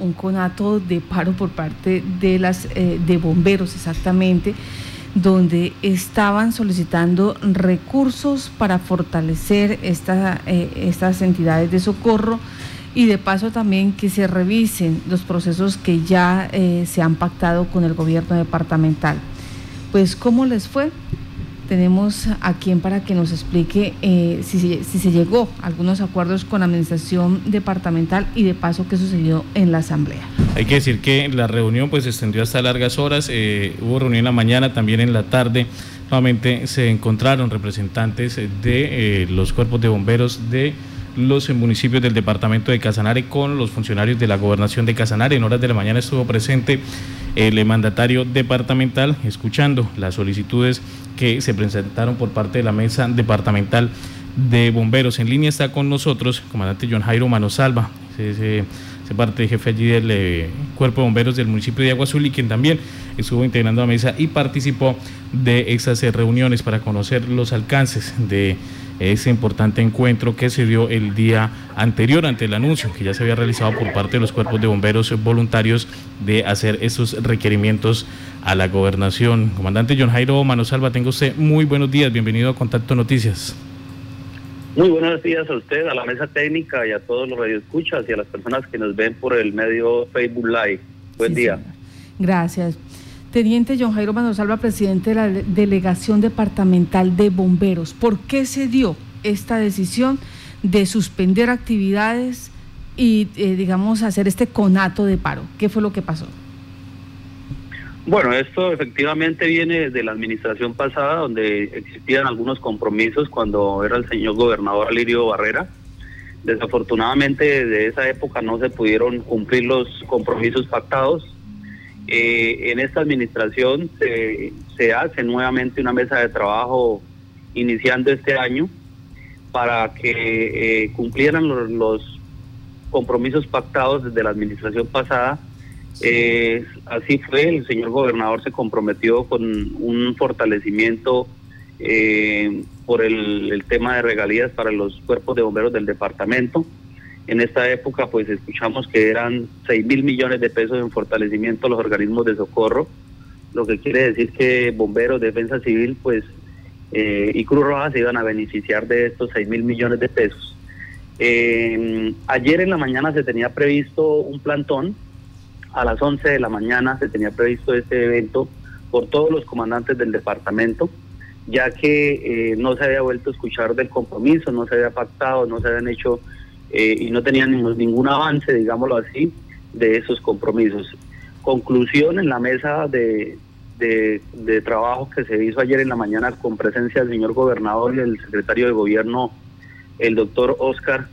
un conato de paro por parte de las eh, de bomberos exactamente donde estaban solicitando recursos para fortalecer esta, eh, estas entidades de socorro y de paso también que se revisen los procesos que ya eh, se han pactado con el gobierno departamental. Pues, ¿cómo les fue? Tenemos a quien para que nos explique eh, si, si, se llegó a algunos acuerdos con la administración departamental y de paso qué sucedió en la asamblea. Hay que decir que la reunión pues se extendió hasta largas horas, eh, hubo reunión en la mañana, también en la tarde. Nuevamente se encontraron representantes de los cuerpos de bomberos de los municipios del departamento de Casanare con los funcionarios de la gobernación de Casanare. En horas de la mañana estuvo presente el mandatario departamental escuchando las solicitudes que se presentaron por parte de la mesa departamental de bomberos. En línea está con nosotros comandante John Jairo Manosalva, se, parte de jefe allí del eh, cuerpo de bomberos del municipio de Agua Azul y quien también estuvo integrando la mesa y participó de esas eh, reuniones para conocer los alcances de ese importante encuentro que se dio el día anterior ante el anuncio que ya se había realizado por parte de los cuerpos de bomberos voluntarios de hacer esos requerimientos a la gobernación. Comandante John Jairo Manosalva, tengo usted muy buenos días, bienvenido a Contacto Noticias. Muy buenos días a usted, a la mesa técnica y a todos los radioescuchas y a las personas que nos ven por el medio Facebook Live. Buen día. Gracias. Teniente John Jairo Manosalva, presidente de la Delegación Departamental de Bomberos, ¿por qué se dio esta decisión de suspender actividades y, eh, digamos, hacer este conato de paro? ¿Qué fue lo que pasó? Bueno, esto efectivamente viene de la administración pasada, donde existían algunos compromisos cuando era el señor gobernador Alirio Barrera. Desafortunadamente, de esa época no se pudieron cumplir los compromisos pactados eh, en esta administración se, hace nuevamente una mesa de trabajo iniciando este año para que eh, cumplieran los, compromisos pactados desde la administración pasada. Eh, así fue, el señor gobernador se comprometió con un fortalecimiento por el tema de regalías para los cuerpos de bomberos del departamento. En esta época, pues escuchamos que eran 6 mil millones de pesos en fortalecimiento a los organismos de socorro, lo que quiere decir que bomberos, defensa civil, pues eh, y Cruz Roja se iban a beneficiar de estos 6 mil millones de pesos. ayer en la mañana se tenía previsto un plantón, a las 11 de la mañana se tenía previsto este evento por todos los comandantes del departamento, ya que eh, no se había vuelto a escuchar del compromiso, no se había pactado, no se habían hecho eh, y no tenían ningún, avance, digámoslo así, de esos compromisos. Conclusión en la mesa de, de, trabajo que se hizo ayer en la mañana con presencia del señor gobernador y el secretario de gobierno, el doctor Oscar,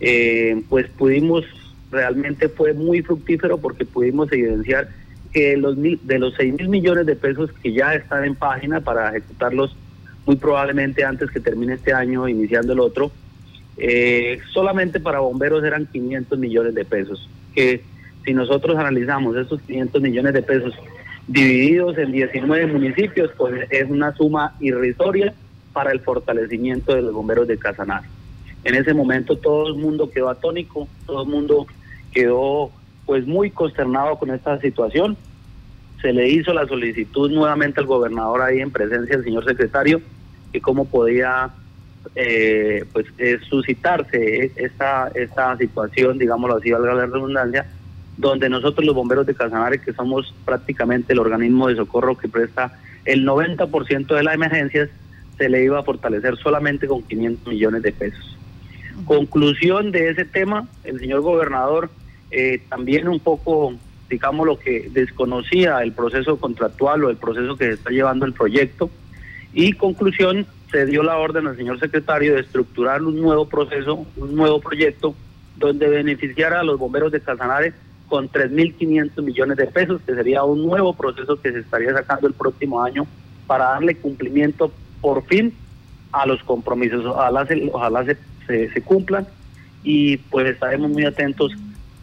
eh, pues pudimos, realmente fue muy fructífero porque pudimos evidenciar que los de los 6 mil millones de pesos que ya están en página para ejecutarlos muy probablemente antes que termine este año, iniciando el otro, eh, solamente para bomberos eran 500 millones de pesos, que si nosotros analizamos esos 500 millones de pesos divididos en 19 municipios, pues es una suma irrisoria para el fortalecimiento de los bomberos de Casanar. En ese momento todo el mundo quedó atónico, todo el mundo quedó pues muy consternado con esta situación. Se le hizo la solicitud nuevamente al gobernador ahí en presencia del señor secretario, que cómo podía eh, pues suscitarse esta, esta situación, digámoslo así, valga la redundancia, donde nosotros los bomberos de Casanare, que somos prácticamente el organismo de socorro que presta el 90% de las emergencias, se le iba a fortalecer solamente con 500 millones de pesos. Conclusión de ese tema, el señor gobernador eh, también un poco, digamos, lo que desconocía el proceso contractual o el proceso que se está llevando el proyecto. Y conclusión, se dio la orden al señor secretario de estructurar un nuevo proceso, un nuevo proyecto, donde beneficiara a los bomberos de Casanare con 3.500 millones de pesos, que sería un nuevo proceso que se estaría sacando el próximo año para darle cumplimiento por fin a los compromisos. Ojalá se, ojalá se, se cumplan y pues estaremos muy atentos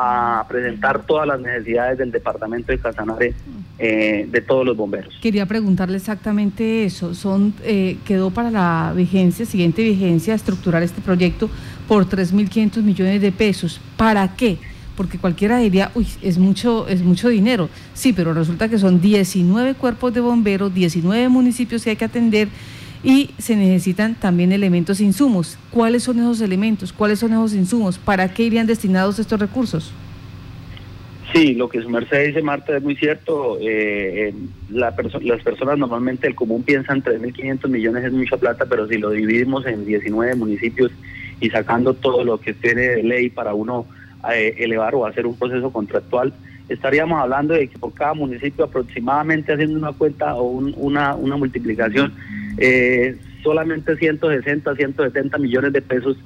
a presentar todas las necesidades del departamento de Casanare eh, de todos los bomberos. Quería preguntarle exactamente eso. Son eh, quedó para la vigencia, siguiente vigencia, estructurar este proyecto por 3.500 millones de pesos. ¿Para qué? porque cualquiera diría, uy, es mucho, es mucho dinero. Sí, pero resulta que son 19 cuerpos de bomberos, 19 municipios que hay que atender y se necesitan también elementos insumos. ¿Cuáles son esos elementos? ¿Cuáles son esos insumos? ¿Para qué irían destinados estos recursos? Sí, lo que su merced dice, Marta, es muy cierto. Eh, las personas normalmente, el común piensan 3.500 millones es mucha plata, pero si lo dividimos en 19 municipios y sacando todo lo que tiene de ley para uno eh, elevar o hacer un proceso contractual, estaríamos hablando de que por cada municipio aproximadamente haciendo una cuenta o una, una multiplicación, eh, solamente 160, 170 millones de pesos,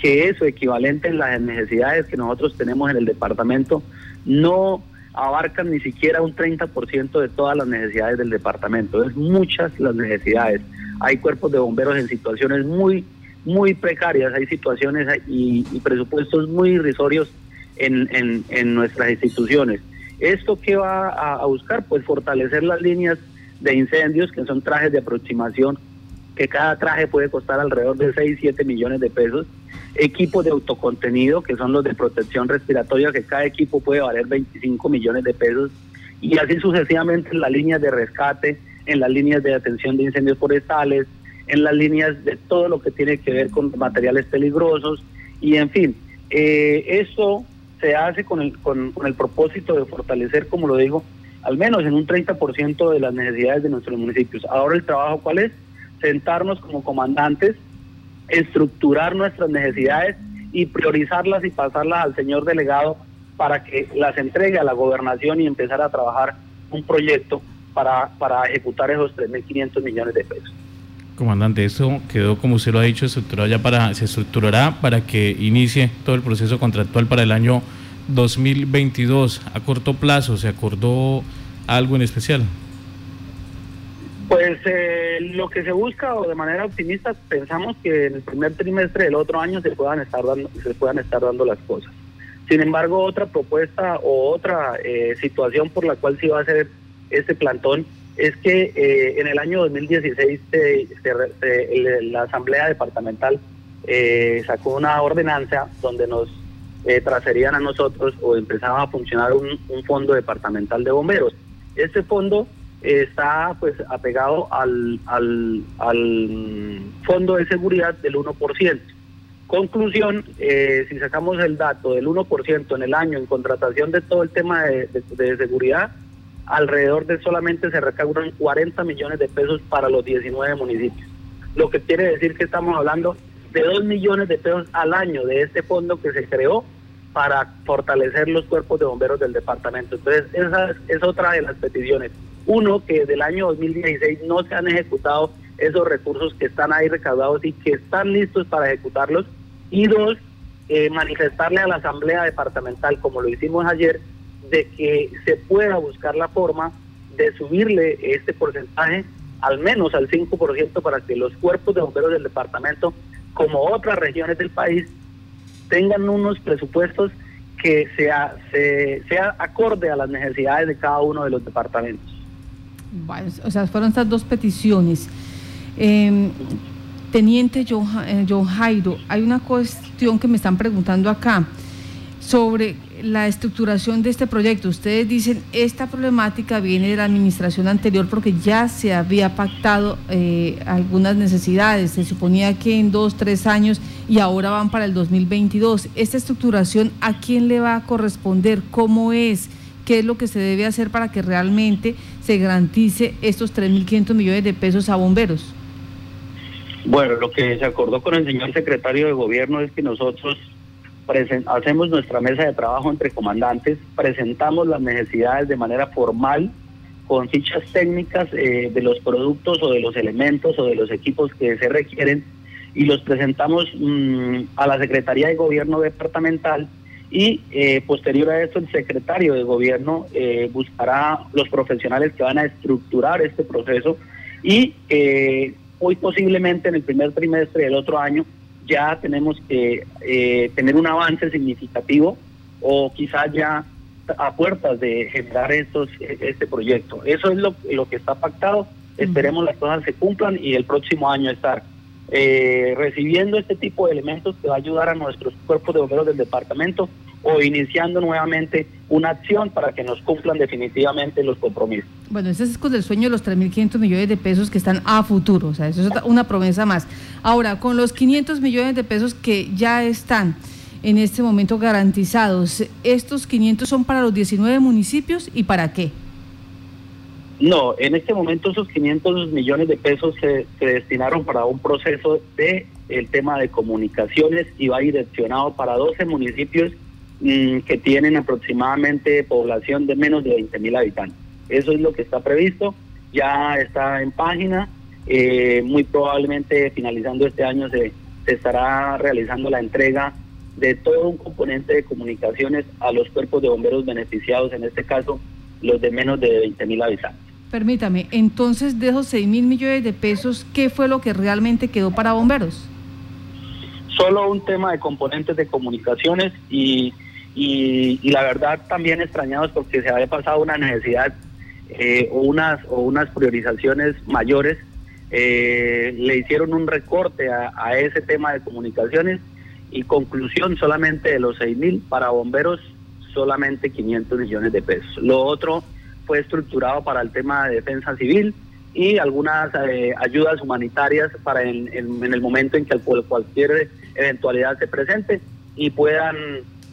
que eso equivalente en las necesidades que nosotros tenemos en el departamento, no abarcan ni siquiera un 30% de todas las necesidades del departamento. Es muchas las necesidades. Hay cuerpos de bomberos en situaciones muy, muy precarias, hay situaciones y, presupuestos muy irrisorios en, en, nuestras instituciones. ¿Esto qué va a buscar? Pues fortalecer las líneas de incendios, que son trajes de aproximación, que cada traje puede costar alrededor de 6, 7 millones de pesos. Equipos de autocontenido, que son los de protección respiratoria, que cada equipo puede valer 25 millones de pesos. Y así sucesivamente en las líneas de rescate, en las líneas de atención de incendios forestales, en las líneas de todo lo que tiene que ver con materiales peligrosos. Y en fin, eh, eso se hace con el, con el propósito de fortalecer, como lo digo, al menos en un 30% de las necesidades de nuestros municipios. Ahora el trabajo cuál es? Sentarnos como comandantes, estructurar nuestras necesidades y priorizarlas y pasarlas al señor delegado para que las entregue a la gobernación y empezar a trabajar un proyecto para, para ejecutar esos 3.500 millones de pesos. Comandante, esto quedó, como usted lo ha dicho, estructurado ya para, se estructurará para que inicie todo el proceso contractual para el año 2022 a corto plazo? ¿Se acordó algo en especial? Pues eh, lo que se busca o de manera optimista pensamos que en el primer trimestre del otro año se puedan estar dando se puedan estar dando las cosas. Sin embargo, otra propuesta o otra eh, situación por la cual se va a hacer este plantón es que eh, en el año 2016 la Asamblea Departamental sacó una ordenanza donde nos eh, traserían a nosotros o empezaba a funcionar un, fondo departamental de bomberos. Este fondo está pues apegado al, al, fondo de seguridad del 1%. Conclusión, eh, si sacamos el dato del 1% en el año en contratación de todo el tema de, de seguridad, alrededor de solamente se recaudan 40 millones de pesos para los 19 municipios. Lo que quiere decir que estamos hablando de 2 millones de pesos al año de este fondo que se creó para fortalecer los cuerpos de bomberos del departamento. Entonces, esa es, otra de las peticiones. Uno, que del año 2016 no se han ejecutado esos recursos que están ahí recaudados y que están listos para ejecutarlos. Y dos, eh, manifestarle a la Asamblea Departamental, como lo hicimos ayer, de que se pueda buscar la forma de subirle este porcentaje al menos al 5% para que los cuerpos de bomberos del departamento como otras regiones del país, tengan unos presupuestos que sea, sea acorde a las necesidades de cada uno de los departamentos. o sea, fueron estas dos peticiones. Em, Teniente John, eh, John Jairo, hay una cuestión que me están preguntando acá sobre la estructuración de este proyecto. Ustedes dicen, esta problemática viene de la administración anterior porque ya se había pactado eh, algunas necesidades. Se suponía que en dos, tres años y ahora van para el 2022. ¿Esta estructuración a quién le va a corresponder? ¿Cómo es? ¿Qué es lo que se debe hacer para que realmente se garantice estos 3.500 millones de pesos a bomberos? Bueno, lo que se acordó con el señor secretario de gobierno es que nosotros hacemos nuestra mesa de trabajo entre comandantes, presentamos las necesidades de manera formal con fichas técnicas eh, de los productos o de los elementos o de los equipos que se requieren y los presentamos mm, a la Secretaría de Gobierno departamental y eh, posterior a esto el secretario de Gobierno eh, buscará los profesionales que van a estructurar este proceso y hoy posiblemente en el primer trimestre del otro año ya tenemos que eh, tener un avance significativo o quizás ya a puertas de generar estos, este proyecto. Eso es lo, lo que está pactado. Esperemos las cosas se cumplan y el próximo año estar eh, recibiendo este tipo de elementos que va a ayudar a nuestros cuerpos de bomberos del departamento o iniciando nuevamente una acción para que nos cumplan definitivamente los compromisos. Bueno, ese es con el sueño de los 3.500 millones de pesos que están a futuro, o sea, eso es una promesa más. Ahora, con los 500 millones de pesos que ya están en este momento garantizados, ¿estos 500 son para los 19 municipios y para qué? No, en este momento esos 500 millones de pesos se, destinaron para un proceso de el tema de comunicaciones y va direccionado para 12 municipios mm, que tienen aproximadamente población de menos de 20 mil habitantes. Eso es lo que está previsto, ya está en página, eh, muy probablemente finalizando este año se, se estará realizando la entrega de todo un componente de comunicaciones a los cuerpos de bomberos beneficiados, en este caso los de menos de 20 mil habitantes. Permítame, entonces de esos 6 mil millones de pesos, ¿qué fue lo que realmente quedó para bomberos? Solo un tema de componentes de comunicaciones y, y, la verdad también extrañados porque se había pasado una necesidad eh, o, unas, o unas priorizaciones mayores, eh, le hicieron un recorte a, ese tema de comunicaciones y conclusión solamente de los 6 mil para bomberos solamente 500 millones de pesos. Lo otro fue estructurado para el tema de defensa civil y algunas eh, ayudas humanitarias para en, el momento en que cualquier eventualidad se presente y puedan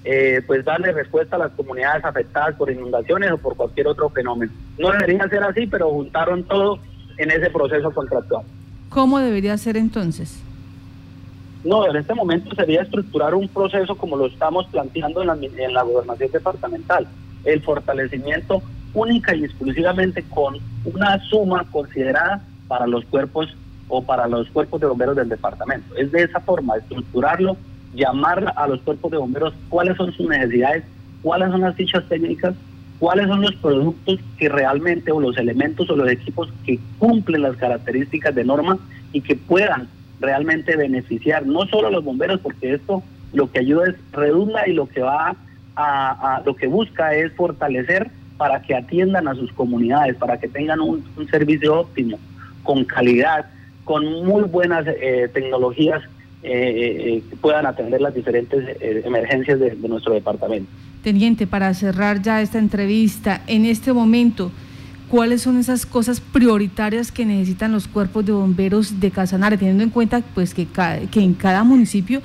eh, pues darle respuesta a las comunidades afectadas por inundaciones o por cualquier otro fenómeno. No debería ser así, pero juntaron todo en ese proceso contractual. ¿Cómo debería ser entonces? No, en este momento sería estructurar un proceso como lo estamos planteando en la, en la gobernación departamental, el fortalecimiento única y exclusivamente con una suma considerada para los cuerpos o para los cuerpos de bomberos del departamento. Es de esa forma, estructurarlo, llamar a los cuerpos de bomberos cuáles son sus necesidades, cuáles son las fichas técnicas, cuáles son los productos que realmente o los elementos o los equipos que cumplen las características de norma y que puedan realmente beneficiar no solo a los bomberos, porque esto lo que ayuda es redunda y lo que va a, lo que busca es fortalecer para que atiendan a sus comunidades, para que tengan un, servicio óptimo, con calidad, con muy buenas eh, tecnologías eh, eh, puedan atender las diferentes emergencias de nuestro departamento. Teniente, para cerrar ya esta entrevista, en este momento, cuáles son esas cosas prioritarias que necesitan los cuerpos de bomberos de Casanare, teniendo en cuenta pues que, que en cada municipio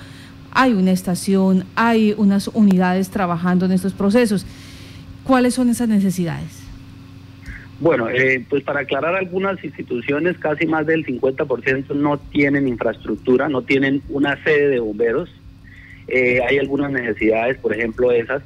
hay una estación, hay unas unidades trabajando en estos procesos. ¿Cuáles son esas necesidades? Bueno, eh, pues para aclarar, algunas instituciones, casi más del 50% no tienen infraestructura, no tienen una sede de bomberos. Eh, hay algunas necesidades, por ejemplo, esas.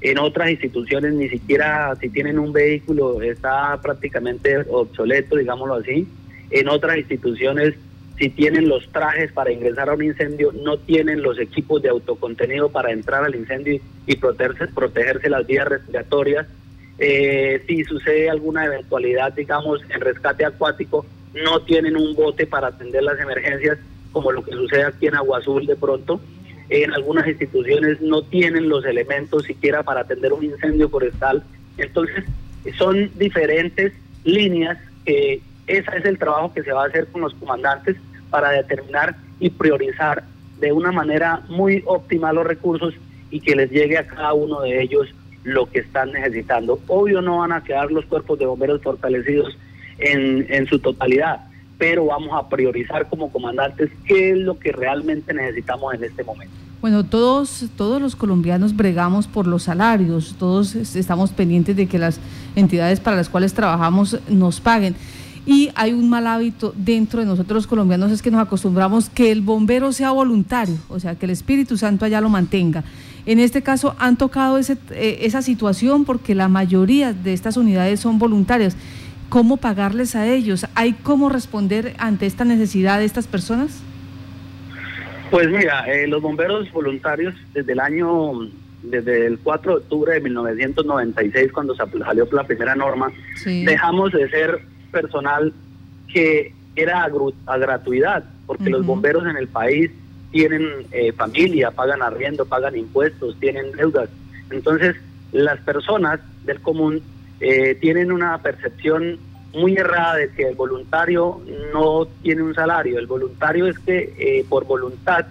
En otras instituciones ni siquiera si tienen un vehículo está prácticamente obsoleto, digámoslo así. En otras instituciones si tienen los trajes para ingresar a un incendio, no tienen los equipos de autocontenido para entrar al incendio y protegerse, protegerse las vías respiratorias. Eh, si sucede alguna eventualidad, digamos, en rescate acuático, no tienen un bote para atender las emergencias, como lo que sucede aquí en Agua Azul de pronto en algunas instituciones no tienen los elementos siquiera para atender un incendio forestal. Entonces, son diferentes líneas que ese es el trabajo que se va a hacer con los comandantes para determinar y priorizar de una manera muy óptima los recursos y que les llegue a cada uno de ellos lo que están necesitando. Obvio no van a quedar los cuerpos de bomberos fortalecidos en, en su totalidad, pero vamos a priorizar como comandantes qué es lo que realmente necesitamos en este momento. Bueno, todos, todos los colombianos bregamos por los salarios, todos estamos pendientes de que las entidades para las cuales trabajamos nos paguen. Y hay un mal hábito dentro de nosotros los colombianos, es que nos acostumbramos que el bombero sea voluntario, o sea, que el Espíritu Santo allá lo mantenga. En este caso han tocado ese, eh, esa situación porque la mayoría de estas unidades son voluntarias cómo pagarles a ellos. ¿Hay cómo responder ante esta necesidad de estas personas? Pues mira, eh, los bomberos voluntarios desde el año, desde el 4 de octubre de 1996, cuando salió la primera norma, dejamos de ser personal que era a, gratuidad, porque los bomberos en el país tienen eh, familia, pagan arriendo, pagan impuestos, tienen deudas. Entonces, las personas del común eh, tienen una percepción muy errada de que el voluntario no tiene un salario. El voluntario es que eh, por voluntad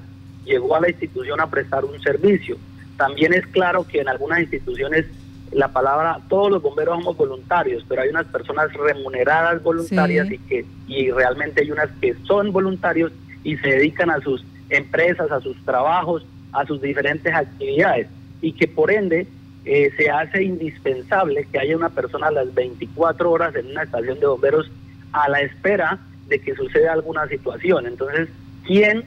llegó a la institución a prestar un servicio. También es claro que en algunas instituciones la palabra, todos los bomberos somos voluntarios, pero hay unas personas remuneradas voluntarias y que y realmente hay unas que son voluntarios y se dedican a sus empresas, a sus trabajos, a sus diferentes actividades y que por ende eh, se hace indispensable que haya una persona a las 24 horas en una estación de bomberos a la espera de que suceda alguna situación. Entonces, ¿quién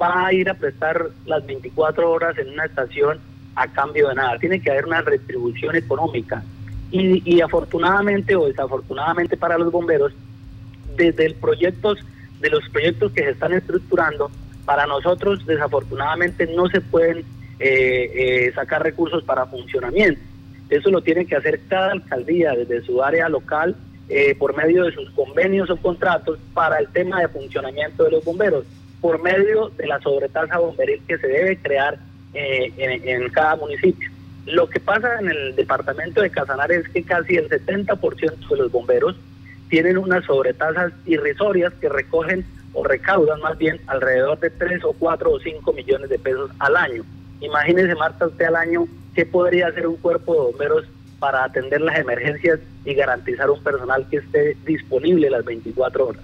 va a ir a prestar las 24 horas en una estación a cambio de nada? Tiene que haber una retribución económica. Y, y afortunadamente o desafortunadamente para los bomberos, desde el proyectos, de los proyectos que se están estructurando, para nosotros desafortunadamente no se pueden eh, eh, sacar recursos para funcionamiento. Eso lo tiene que hacer cada alcaldía desde su área local eh, por medio de sus convenios o contratos para el tema de funcionamiento de los bomberos, por medio de la sobretasa bomberil que se debe crear eh, en, cada municipio. Lo que pasa en el departamento de Casanare es que casi el 70% de los bomberos tienen unas sobretasas irrisorias que recogen o recaudan más bien alrededor de 3 o 4 o 5 millones de pesos al año. Imagínese, Marta, usted al año, ¿qué podría hacer un cuerpo de bomberos para atender las emergencias y garantizar un personal que esté disponible las 24 horas.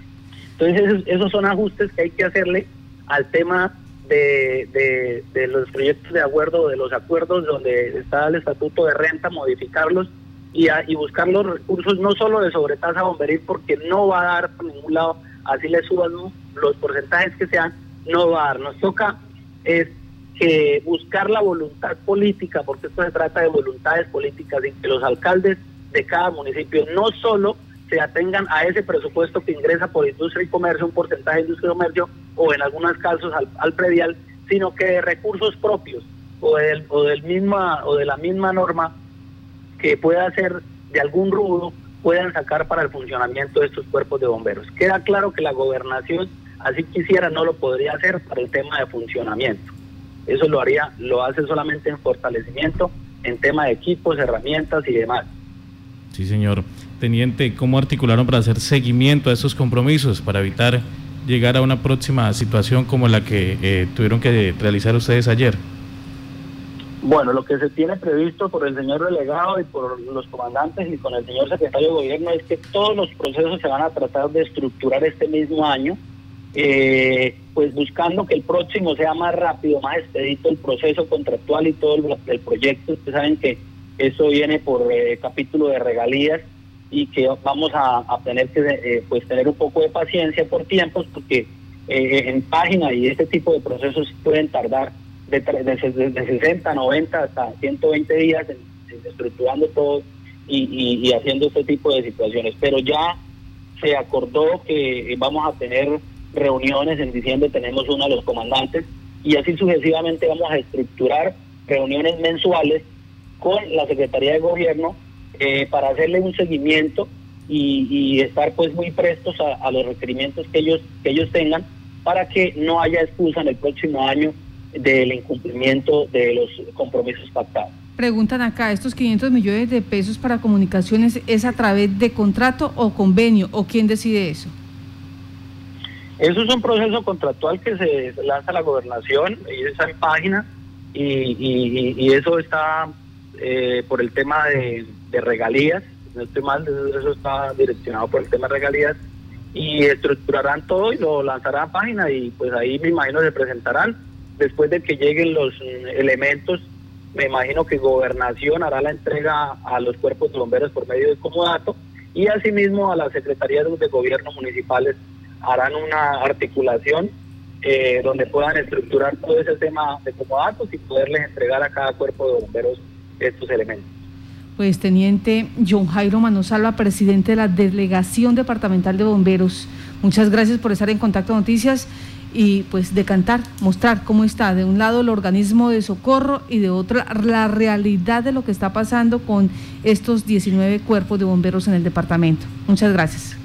Entonces esos, son ajustes que hay que hacerle al tema de, de, los proyectos de acuerdo, de los acuerdos donde está el estatuto de renta, modificarlos y, y buscar los recursos no solo de sobretasa bomberil porque no va a dar por ningún lado, así le suban los porcentajes que sean, no va a dar. Nos toca es que buscar la voluntad política, porque esto se trata de voluntades políticas, y que los alcaldes de cada municipio no solo se atengan a ese presupuesto que ingresa por industria y comercio, un porcentaje de industria y comercio, o en algunos casos al, predial, sino que de recursos propios o, del, o, del misma, o de la misma norma que pueda ser de algún rubro, puedan sacar para el funcionamiento de estos cuerpos de bomberos. Queda claro que la gobernación, así quisiera, no lo podría hacer para el tema de funcionamiento. Eso lo haría, lo hace solamente en fortalecimiento, en tema de equipos, herramientas y demás. Sí, señor. Teniente, ¿cómo articularon para hacer seguimiento a esos compromisos, para evitar llegar a una próxima situación como la que eh, tuvieron que realizar ustedes ayer? Bueno, lo que se tiene previsto por el señor delegado y por los comandantes y con el señor secretario de gobierno es que todos los procesos se van a tratar de estructurar este mismo año eh, pues buscando que el próximo sea más rápido, más expedito el proceso contractual y todo el, proyecto. Ustedes saben que eso viene por eh, capítulo de regalías y que vamos a, tener que eh, pues tener un poco de paciencia por tiempos porque eh, en página y este tipo de procesos pueden tardar de, de, 60, 90 hasta 120 días estructurando todo y, y haciendo este tipo de situaciones. Pero ya se acordó que vamos a tener reuniones, en diciembre tenemos uno de los comandantes y así sucesivamente vamos a estructurar reuniones mensuales con la Secretaría de Gobierno eh, para hacerle un seguimiento y, estar pues muy prestos a, los requerimientos que ellos, que ellos tengan para que no haya excusa en el próximo año del incumplimiento de los compromisos pactados. Preguntan acá, ¿estos 500 millones de pesos para comunicaciones es a través de contrato o convenio o quién decide eso? Eso es un proceso contractual que se lanza a la gobernación y esa en página y, eso está eh, por el tema de, regalías, no estoy mal, eso está direccionado por el tema de regalías y estructurarán todo y lo lanzarán a página y pues ahí me imagino se presentarán después de que lleguen los elementos me imagino que gobernación hará la entrega a los cuerpos de bomberos por medio de comodato y asimismo a las secretarías de gobierno municipales harán una articulación eh, donde puedan estructurar todo ese tema de comodatos y poderles entregar a cada cuerpo de bomberos estos elementos. Pues teniente John Jairo Manosalva, presidente de la Delegación Departamental de Bomberos, muchas gracias por estar en Contacto Noticias y pues decantar, mostrar cómo está de un lado el organismo de socorro y de otra la realidad de lo que está pasando con estos 19 cuerpos de bomberos en el departamento. Muchas gracias.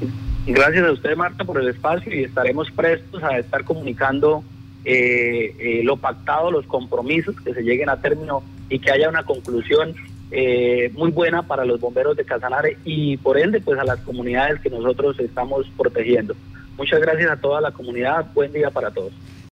Gracias a usted, Marta, por el espacio y estaremos prestos a estar comunicando eh, eh, lo pactado, los compromisos que se lleguen a término y que haya una conclusión eh, muy buena para los bomberos de Casanare y por ende pues a las comunidades que nosotros estamos protegiendo. Muchas gracias a toda la comunidad, buen día para todos.